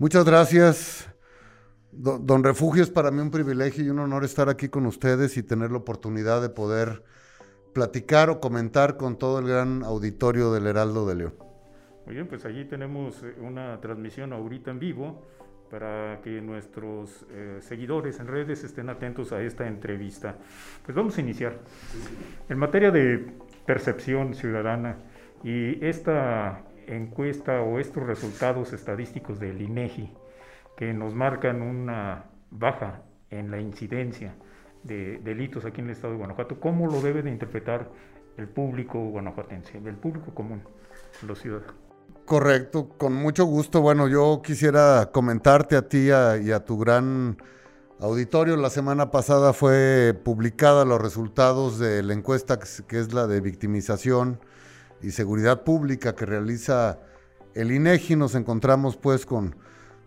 Muchas gracias. Don Refugio, es para mí un privilegio y un honor estar aquí con ustedes y tener la oportunidad de poder platicar o comentar con todo el gran auditorio del Heraldo de León. Muy bien, pues allí tenemos eh, una transmisión ahorita en vivo para que nuestros eh, seguidores en redes estén atentos a esta entrevista. Pues vamos a iniciar. En materia de percepción ciudadana y esta encuesta o estos resultados estadísticos del INEGI que nos marcan una baja en la incidencia de delitos aquí en el estado de Guanajuato, ¿cómo lo debe de interpretar el público guanajuatense, el público común, los ciudadanos? Correcto, con mucho gusto. Bueno, yo quisiera comentarte a ti y a tu gran auditorio. La semana pasada fue publicada los resultados de la encuesta que es la de victimización y seguridad pública que realiza el INEGI. Nos encontramos pues con,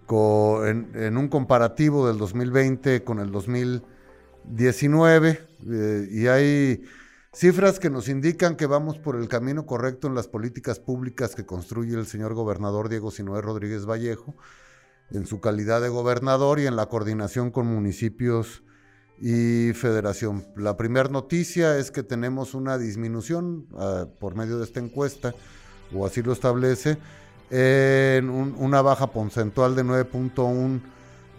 en, un comparativo del 2020 con el 2019 eh, y hay Cifras que nos indican que vamos por el camino correcto en las políticas públicas que construye el señor gobernador Diego Sinoé Rodríguez Vallejo, en su calidad de gobernador y en la coordinación con municipios y federación. La primera noticia es que tenemos una disminución ah, por medio de esta encuesta, o así lo establece, en una baja porcentual de 9.1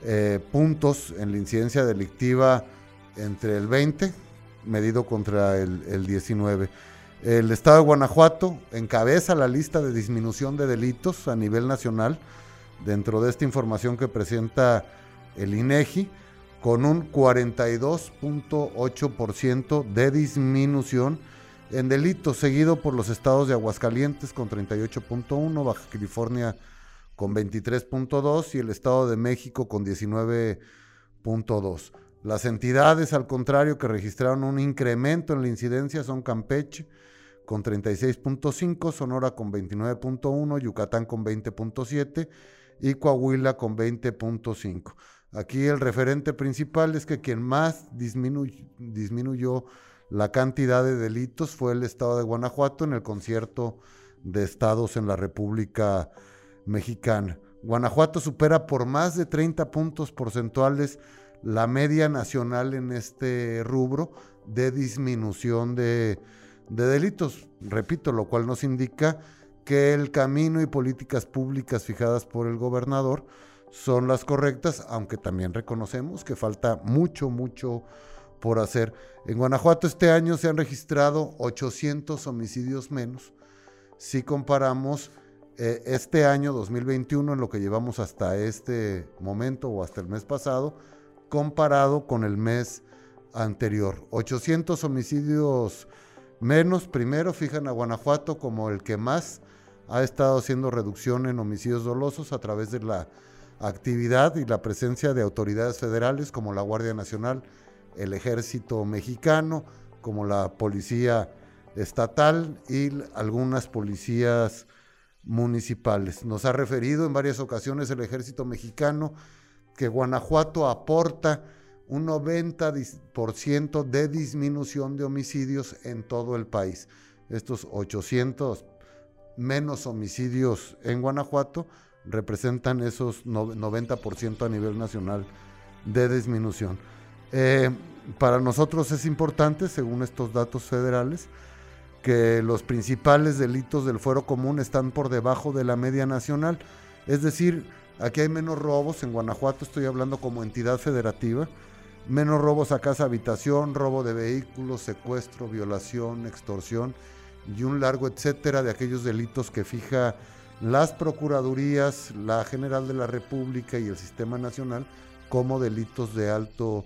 eh, puntos en la incidencia delictiva entre el 20 medido contra el, 19. El estado de Guanajuato encabeza la lista de disminución de delitos a nivel nacional dentro de esta información que presenta el INEGI con un 42.8% de disminución en delitos, seguido por los estados de Aguascalientes con 38.1, Baja California con 23.2 y el Estado de México con 19.2. Las entidades, al contrario, que registraron un incremento en la incidencia son Campeche con 36.5, Sonora con 29.1, Yucatán con 20.7 y Coahuila con 20.5. Aquí el referente principal es que quien más disminuyó la cantidad de delitos fue el estado de Guanajuato en el concierto de estados en la República Mexicana. Guanajuato supera por más de 30 puntos porcentuales la media nacional en este rubro de disminución de, delitos. Repito, lo cual nos indica que el camino y políticas públicas fijadas por el gobernador son las correctas, aunque también reconocemos que falta mucho, mucho por hacer. En Guanajuato este año se han registrado 800 homicidios menos. Si comparamos eh, este año 2021, en lo que llevamos hasta este momento o hasta el mes pasado, comparado con el mes anterior. 800 homicidios menos. Primero fijan a Guanajuato como el que más ha estado haciendo reducción en homicidios dolosos a través de la actividad y la presencia de autoridades federales como la Guardia Nacional, el Ejército Mexicano, como la Policía Estatal y algunas policías municipales. Nos ha referido en varias ocasiones el Ejército Mexicano que Guanajuato aporta un 90% de disminución de homicidios en todo el país. Estos 800 menos homicidios en Guanajuato representan esos 90% a nivel nacional de disminución. Eh, para nosotros es importante, según estos datos federales, que los principales delitos del fuero común están por debajo de la media nacional, es decir, Aquí hay menos robos, en Guanajuato estoy hablando como entidad federativa, menos robos a casa habitación, robo de vehículos, secuestro, violación, extorsión y un largo etcétera de aquellos delitos que fija las procuradurías, la General de la República y el Sistema Nacional como delitos de alto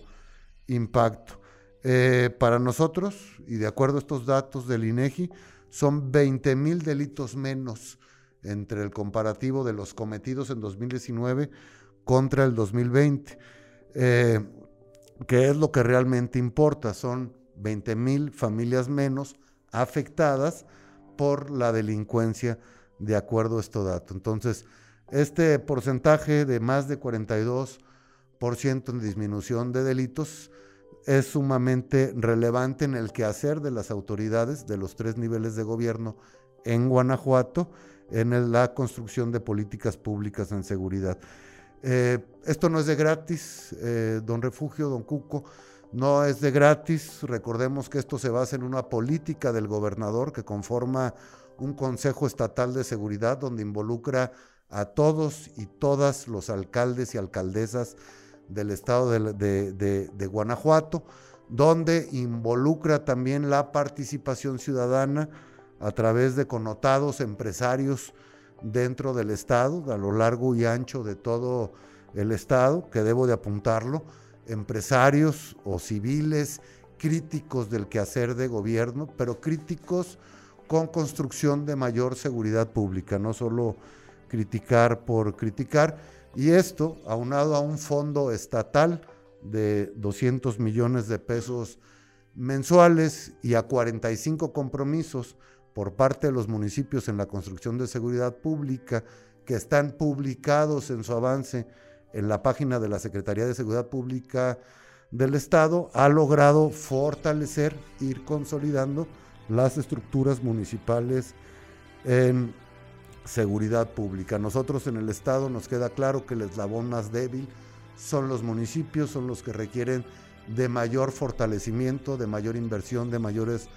impacto. Eh, para nosotros, y de acuerdo a estos datos del INEGI, son 20 mil delitos menos entre el comparativo de los cometidos en 2019 contra el 2020, eh, que es lo que realmente importa. Son 20 mil familias menos afectadas por la delincuencia de acuerdo a este dato. Entonces, este porcentaje de más de 42% en disminución de delitos es sumamente relevante en el quehacer de las autoridades de los tres niveles de gobierno en Guanajuato en la construcción de políticas públicas en seguridad. Eh, esto no es de gratis, eh, don Refugio, don Cuco, no es de gratis. Recordemos que esto se basa en una política del gobernador que conforma un Consejo Estatal de Seguridad donde involucra a todos y todas los alcaldes y alcaldesas del estado de, Guanajuato, donde involucra también la participación ciudadana a través de connotados empresarios dentro del estado, a lo largo y ancho de todo el estado, que debo de apuntarlo, empresarios o civiles críticos del quehacer de gobierno, pero críticos con construcción de mayor seguridad pública, no solo criticar por criticar. Y esto, aunado a un fondo estatal de 200 millones de pesos mensuales y a 45 compromisos por parte de los municipios en la construcción de seguridad pública que están publicados en su avance en la página de la Secretaría de Seguridad Pública del Estado, ha logrado fortalecer, ir consolidando las estructuras municipales en seguridad pública. Nosotros en el Estado nos queda claro que el eslabón más débil son los municipios, son los que requieren de mayor fortalecimiento, de mayor inversión, de mayores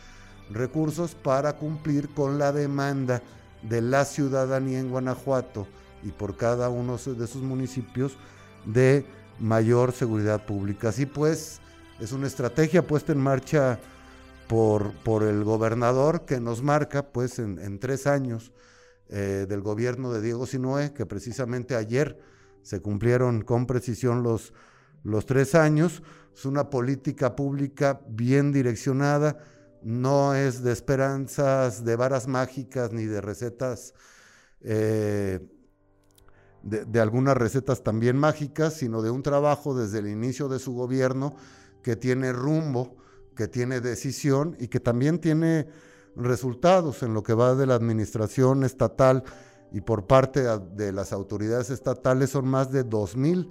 recursos para cumplir con la demanda de la ciudadanía en Guanajuato y por cada uno de sus municipios de mayor seguridad pública. Así pues, es una estrategia puesta en marcha por, por el gobernador que nos marca pues en, tres años eh, del gobierno de Diego Sinoé, que precisamente ayer se cumplieron con precisión los, los tres años. Es una política pública bien direccionada, no es de esperanzas, de varas mágicas ni de recetas, eh, de, algunas recetas también mágicas, sino de un trabajo desde el inicio de su gobierno que tiene rumbo, que tiene decisión y que también tiene resultados en lo que va de la administración estatal y por parte de las autoridades estatales. Son más de 2.000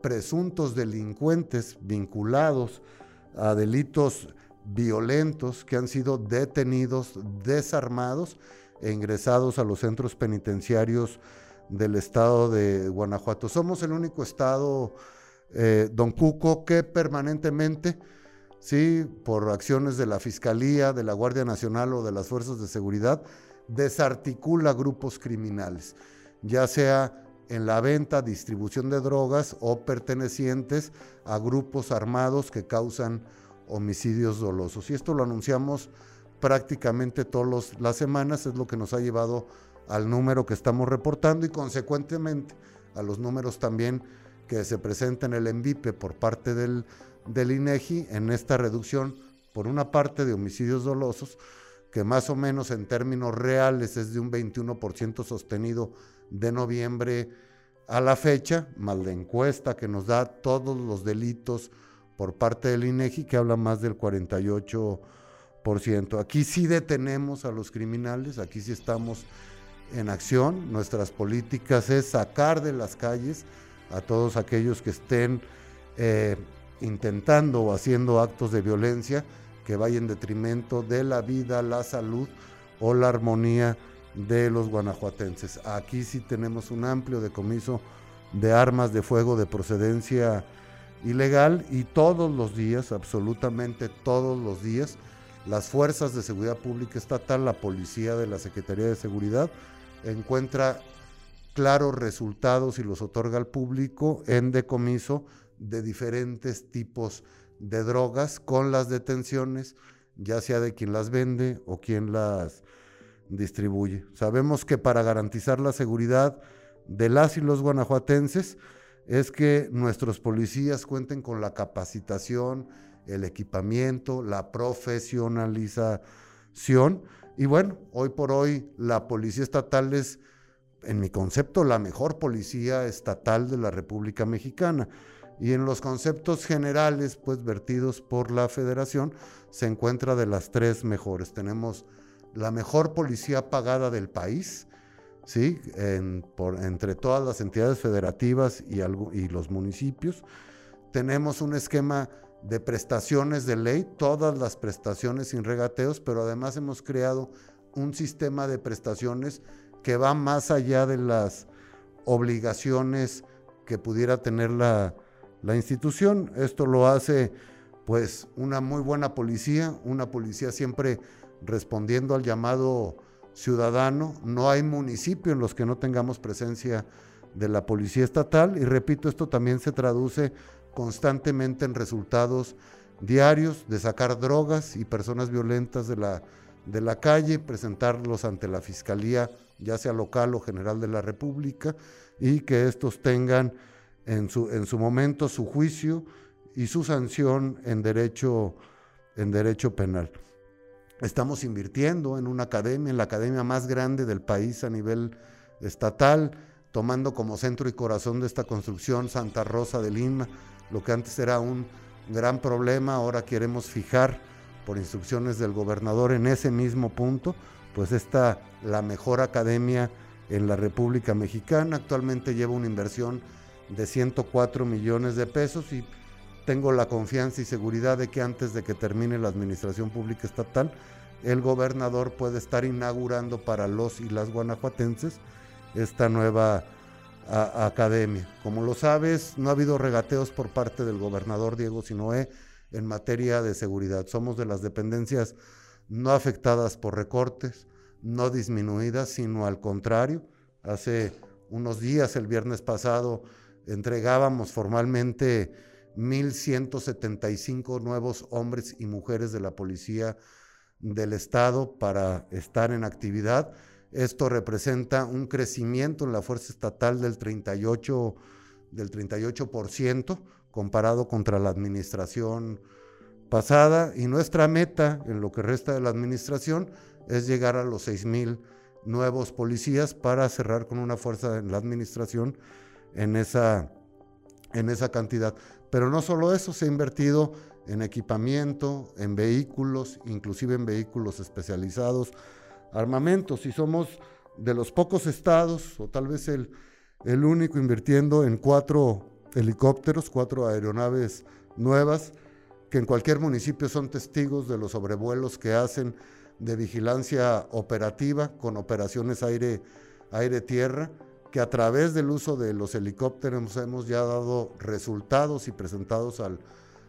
presuntos delincuentes vinculados a delitos violentos que han sido detenidos, desarmados e ingresados a los centros penitenciarios del estado de Guanajuato. Somos el único estado, eh, don Cuco, que permanentemente, sí, por acciones de la Fiscalía, de la Guardia Nacional o de las Fuerzas de Seguridad, desarticula grupos criminales, ya sea en la venta, distribución de drogas o pertenecientes a grupos armados que causan homicidios dolosos. Y esto lo anunciamos prácticamente todas las semanas, es lo que nos ha llevado al número que estamos reportando y consecuentemente a los números también que se presentan en el ENVIPE por parte del, del INEGI en esta reducción, por una parte de homicidios dolosos, que más o menos en términos reales es de un 21% sostenido de noviembre a la fecha, más la encuesta que nos da todos los delitos por parte del INEGI, que habla más del 48%. Aquí sí detenemos a los criminales, aquí sí estamos en acción. Nuestras políticas es sacar de las calles a todos aquellos que estén eh, intentando o haciendo actos de violencia que vaya en detrimento de la vida, la salud o la armonía de los guanajuatenses. Aquí sí tenemos un amplio decomiso de armas de fuego de procedencia ilegal y todos los días, absolutamente todos los días, las fuerzas de seguridad pública estatal, la policía de la Secretaría de Seguridad, encuentra claros resultados y los otorga al público en decomiso de diferentes tipos de drogas con las detenciones, ya sea de quien las vende o quien las distribuye. Sabemos que para garantizar la seguridad de las y los guanajuatenses es que nuestros policías cuenten con la capacitación, el equipamiento, la profesionalización. Y bueno, hoy por hoy la policía estatal es, en mi concepto, la mejor policía estatal de la República Mexicana y en los conceptos generales, pues vertidos por la federación, se encuentra de las tres mejores. Tenemos la mejor policía pagada del país, ¿sí? entre todas las entidades federativas y los municipios. Tenemos un esquema de prestaciones de ley, todas las prestaciones sin regateos, pero además hemos creado un sistema de prestaciones que va más allá de las obligaciones que pudiera tener la, la institución. Esto lo hace pues una muy buena policía, una policía siempre respondiendo al llamado ciudadano. No hay municipio en los que no tengamos presencia de la policía estatal y repito, esto también se traduce constantemente en resultados diarios de sacar drogas y personas violentas de la, de la calle, presentarlos ante la Fiscalía, ya sea local o general de la República, y que estos tengan en su, en su momento su juicio y su sanción en derecho, en derecho penal. Estamos invirtiendo en una academia, en la academia más grande del país a nivel estatal, tomando como centro y corazón de esta construcción Santa Rosa de Lima, lo que antes era un gran problema, ahora queremos fijar por instrucciones del gobernador en ese mismo punto, pues está la mejor academia en la República Mexicana, actualmente lleva una inversión de 104 millones de pesos y tengo la confianza y seguridad de que antes de que termine la administración pública estatal, el gobernador puede estar inaugurando para los y las guanajuatenses esta nueva academia. Como lo sabes, no ha habido regateos por parte del gobernador Diego Sinoé en materia de seguridad. Somos de las dependencias no afectadas por recortes, no disminuidas, sino al contrario. Hace unos días, el viernes pasado, entregábamos formalmente 1.175 nuevos hombres y mujeres de la policía del Estado para estar en actividad. Esto representa un crecimiento en la fuerza estatal del 38%, del 38% comparado contra la administración pasada y nuestra meta en lo que resta de la administración es llegar a los 6.000 nuevos policías para cerrar con una fuerza en la administración en esa, en esa cantidad. Pero no solo eso, se ha invertido en equipamiento, en vehículos, inclusive en vehículos especializados, armamentos, y somos de los pocos estados, o tal vez el, el único invirtiendo en cuatro helicópteros, cuatro aeronaves nuevas, que en cualquier municipio son testigos de los sobrevuelos que hacen de vigilancia operativa con operaciones aire-tierra, que a través del uso de los helicópteros hemos ya dado resultados y presentados al,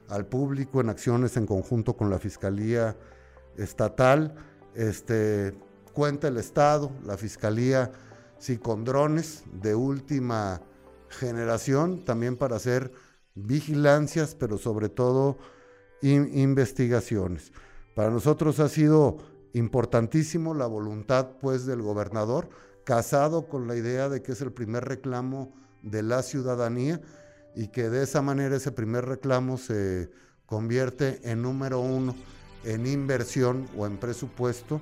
al público en acciones en conjunto con la Fiscalía Estatal. Este, cuenta el Estado, la Fiscalía, sí, con drones de última generación, también para hacer vigilancias, pero sobre todo investigaciones. Para nosotros ha sido importantísimo la voluntad pues del gobernador, casado con la idea de que es el primer reclamo de la ciudadanía y que de esa manera ese primer reclamo se convierte en número uno en inversión o en presupuesto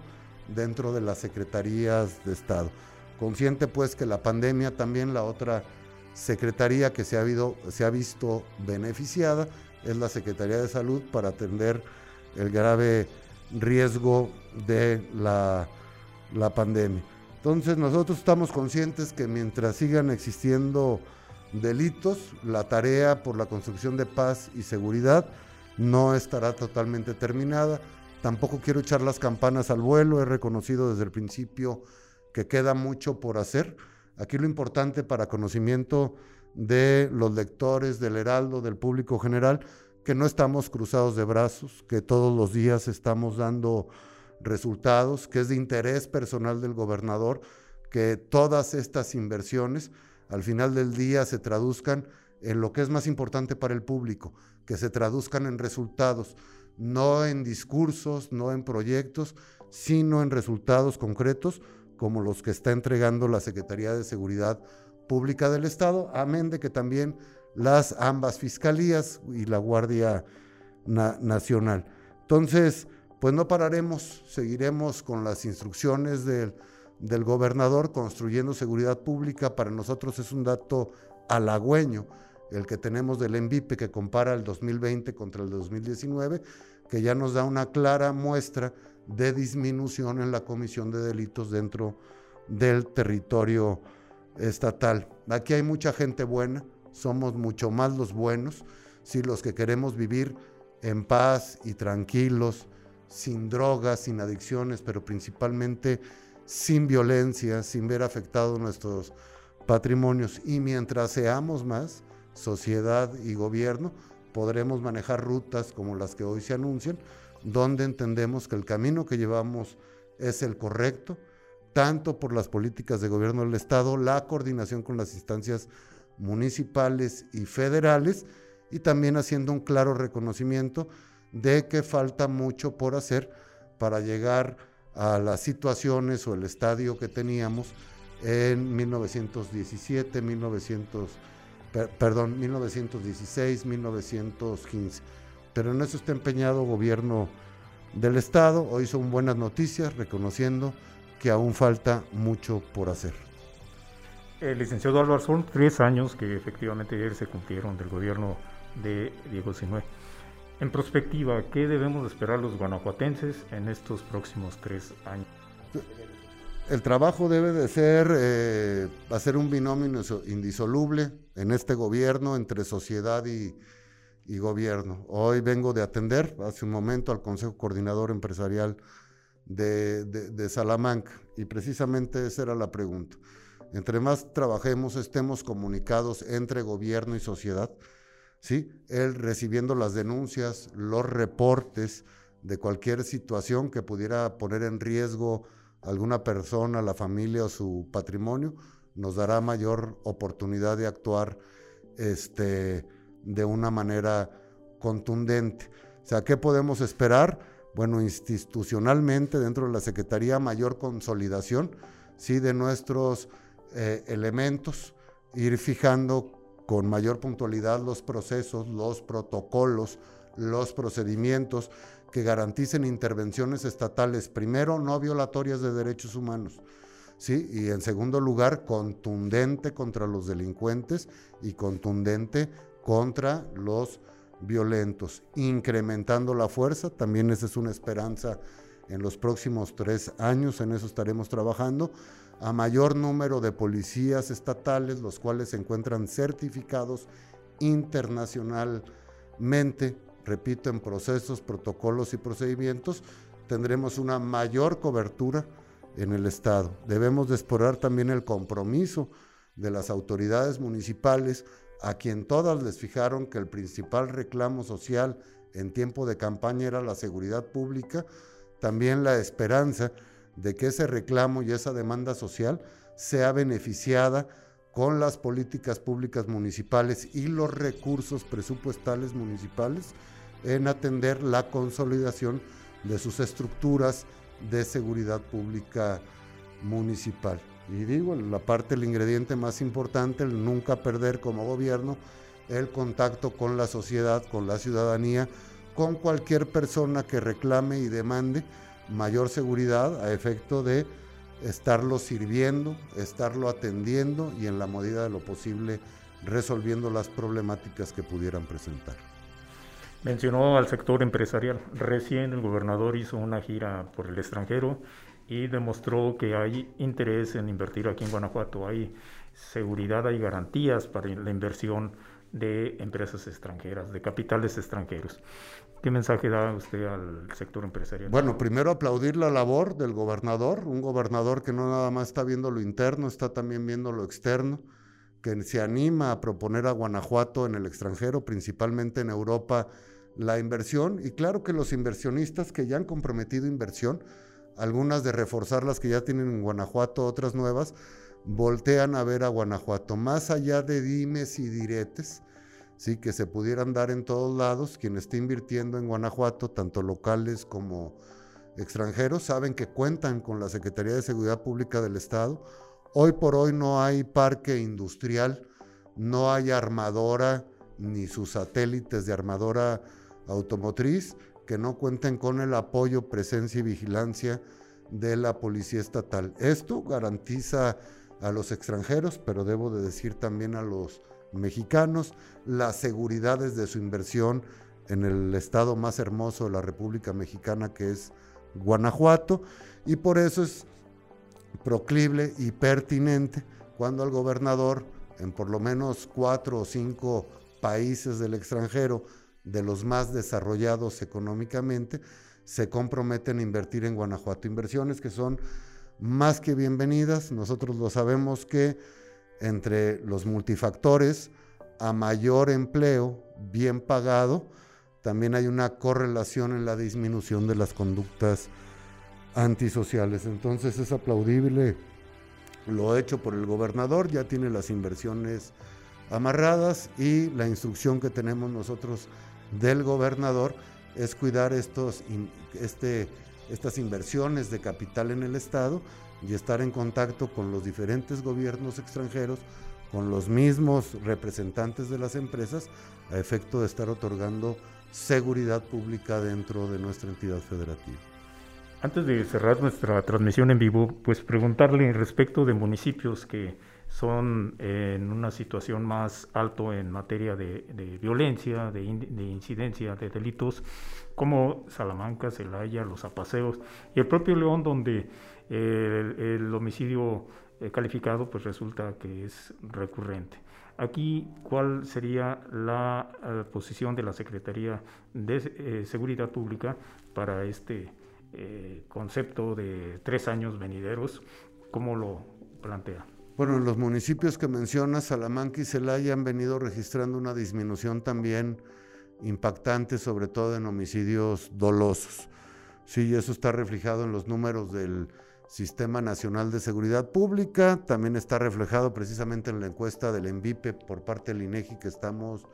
dentro de las secretarías de Estado. Consciente pues que la pandemia también la otra secretaría que se ha, visto beneficiada es la Secretaría de Salud para atender el grave riesgo de la pandemia. Entonces nosotros estamos conscientes que mientras sigan existiendo delitos, la tarea por la construcción de paz y seguridad no estará totalmente terminada. Tampoco quiero echar las campanas al vuelo, he reconocido desde el principio que queda mucho por hacer. Aquí lo importante para conocimiento de los lectores, del Heraldo, del público general, que no estamos cruzados de brazos, que todos los días estamos dando resultados, que es de interés personal del gobernador que todas estas inversiones al final del día se traduzcan en lo que es más importante para el público, que se traduzcan en resultados, no en discursos, no en proyectos, sino en resultados concretos como los que está entregando la Secretaría de Seguridad Pública del Estado, amén de que también las ambas fiscalías y la Guardia Nacional. Entonces, pues no pararemos, seguiremos con las instrucciones del del gobernador construyendo seguridad pública, para nosotros es un dato halagüeño el que tenemos del ENVIPE que compara el 2020 contra el 2019, que ya nos da una clara muestra de disminución en la comisión de delitos dentro del territorio estatal. Aquí hay mucha gente buena, somos mucho más los buenos, si los que queremos vivir en paz y tranquilos, sin drogas, sin adicciones, pero principalmente sin violencia, sin ver afectados nuestros patrimonios. Y mientras seamos más, sociedad y gobierno, podremos manejar rutas como las que hoy se anuncian, donde entendemos que el camino que llevamos es el correcto, tanto por las políticas de gobierno del Estado, la coordinación con las instancias municipales y federales, y también haciendo un claro reconocimiento de que falta mucho por hacer para llegar a las situaciones o el estadio que teníamos en 1917, 1900, perdón, 1916, 1915. Pero en eso está empeñado gobierno del Estado. Hoy son buenas noticias, reconociendo que aún falta mucho por hacer. El licenciado Álvaro, son tres años que efectivamente ayer se cumplieron del gobierno de Diego Sinue. En perspectiva, ¿qué debemos esperar los guanajuatenses en estos próximos tres años? El trabajo debe de ser eh, hacer un binomio indisoluble en este gobierno entre sociedad y, gobierno. Hoy vengo de atender hace un momento al Consejo Coordinador Empresarial de Salamanca y precisamente esa era la pregunta. Entre más trabajemos, estemos comunicados entre gobierno y sociedad, ¿sí? Él recibiendo las denuncias, los reportes de cualquier situación que pudiera poner en riesgo alguna persona, la familia o su patrimonio, nos dará mayor oportunidad de actuar este, de una manera contundente. O sea, ¿qué podemos esperar? Bueno, institucionalmente dentro de la Secretaría mayor consolidación, sí, de nuestros eh, elementos, ir fijando con mayor puntualidad los procesos, los protocolos, los procedimientos que garanticen intervenciones estatales, primero, no violatorias de derechos humanos, ¿sí? y en segundo lugar, contundente contra los delincuentes y contundente contra los violentos, incrementando la fuerza, también esa es una esperanza en los próximos tres años, en eso estaremos trabajando, a mayor número de policías estatales, los cuales se encuentran certificados internacionalmente, repito, en procesos, protocolos y procedimientos, tendremos una mayor cobertura en el Estado. Debemos de explorar también el compromiso de las autoridades municipales, a quien todas les fijaron que el principal reclamo social en tiempo de campaña era la seguridad pública, también la esperanza de que ese reclamo y esa demanda social sea beneficiada con las políticas públicas municipales y los recursos presupuestales municipales en atender la consolidación de sus estructuras de seguridad pública municipal. Y digo, la parte, el ingrediente más importante, el nunca perder como gobierno el contacto con la sociedad, con la ciudadanía, con cualquier persona que reclame y demande mayor seguridad a efecto de estarlo sirviendo, estarlo atendiendo y en la medida de lo posible resolviendo las problemáticas que pudieran presentar. Mencionó al sector empresarial. Recién el gobernador hizo una gira por el extranjero y demostró que hay interés en invertir aquí en Guanajuato. Hay seguridad, hay garantías para la inversión de empresas extranjeras, de capitales extranjeros. ¿Qué mensaje da usted al sector empresarial? Bueno, primero aplaudir la labor del gobernador, un gobernador que no nada más está viendo lo interno, está también viendo lo externo, que se anima a proponer a Guanajuato en el extranjero, principalmente en Europa, la inversión. Y claro que los inversionistas que ya han comprometido inversión, algunas de reforzar las que ya tienen en Guanajuato, otras nuevas, voltean a ver a Guanajuato, más allá de dimes y diretes ¿sí? que se pudieran dar en todos lados. Quien esté invirtiendo en Guanajuato, tanto locales como extranjeros, saben que cuentan con la Secretaría de Seguridad Pública del Estado. Hoy por hoy no hay parque industrial, no hay armadora ni sus satélites de armadora automotriz que no cuenten con el apoyo, presencia y vigilancia de la Policía Estatal. Esto garantiza a los extranjeros, pero debo de decir también a los mexicanos, las seguridades de su inversión en el estado más hermoso de la República Mexicana que es Guanajuato y por eso es proclible y pertinente cuando el gobernador en por lo menos cuatro o cinco países del extranjero de los más desarrollados económicamente se comprometen a invertir en Guanajuato. Inversiones que son más que bienvenidas. Nosotros lo sabemos que entre los multifactores, a mayor empleo bien pagado, también hay una correlación en la disminución de las conductas antisociales. Entonces es aplaudible lo hecho por el gobernador, ya tiene las inversiones amarradas y la instrucción que tenemos nosotros del gobernador es cuidar estos, este, estas inversiones de capital en el Estado y estar en contacto con los diferentes gobiernos extranjeros, con los mismos representantes de las empresas, a efecto de estar otorgando seguridad pública dentro de nuestra entidad federativa. Antes de cerrar nuestra transmisión en vivo, pues preguntarle respecto de municipios que son en una situación más alto en materia de, violencia, de, incidencia, de delitos, como Salamanca, Celaya, Los Apaseos y el propio León, donde el, homicidio eh, calificado pues resulta que es recurrente. Aquí, ¿cuál sería la eh, posición de la Secretaría de eh, Seguridad Pública para este concepto de tres años venideros? ¿Cómo lo plantea? Bueno, en los municipios que menciona, Salamanca y Celaya han venido registrando una disminución también impactante, sobre todo en homicidios dolosos. Sí, eso está reflejado en los números del Sistema Nacional de Seguridad Pública, también está reflejado precisamente en la encuesta del ENVIPE por parte del INEGI que estamos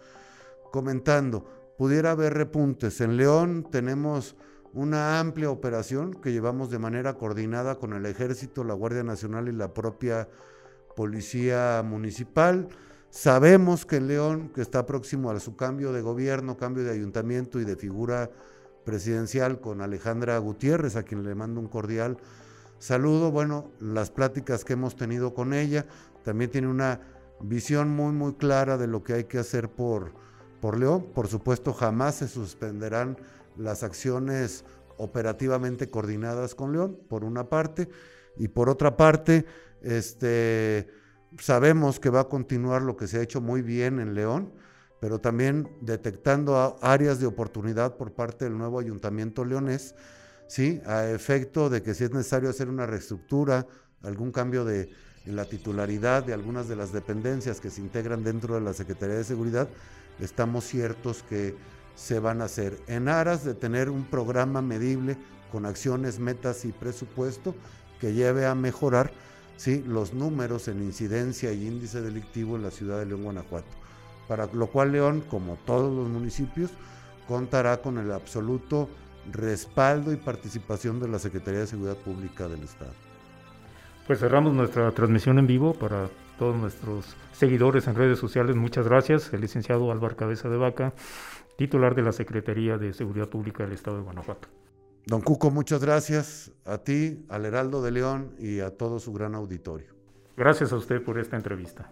comentando. Pudiera haber repuntes. En León tenemos una amplia operación que llevamos de manera coordinada con el Ejército, la Guardia Nacional y la propia policía municipal. Sabemos que León, que está próximo a su cambio de gobierno, cambio de ayuntamiento y de figura presidencial con Alejandra Gutiérrez, a quien le mando un cordial saludo. Bueno, las pláticas que hemos tenido con ella, también tiene una visión muy, muy clara de lo que hay que hacer por, por León. Por supuesto, jamás se suspenderán las acciones operativamente coordinadas con León, por una parte, y por otra parte, este, sabemos que va a continuar lo que se ha hecho muy bien en León, pero también detectando áreas de oportunidad por parte del nuevo ayuntamiento leonés, ¿sí? a efecto de que si es necesario hacer una reestructura, algún cambio de, la titularidad de algunas de las dependencias que se integran dentro de la Secretaría de Seguridad, estamos ciertos que se van a hacer en aras de tener un programa medible con acciones, metas y presupuesto que lleve a mejorar ¿sí? los números en incidencia y índice delictivo en la ciudad de León, Guanajuato. Para lo cual León, como todos los municipios, contará con el absoluto respaldo y participación de la Secretaría de Seguridad Pública del Estado. Pues cerramos nuestra transmisión en vivo para todos nuestros seguidores en redes sociales. Muchas gracias, el licenciado Álvaro Cabeza de Vaca, titular de la Secretaría de Seguridad Pública del Estado de Guanajuato. Don Cuco, muchas gracias a ti, al Heraldo de León y a todo su gran auditorio. Gracias a usted por esta entrevista.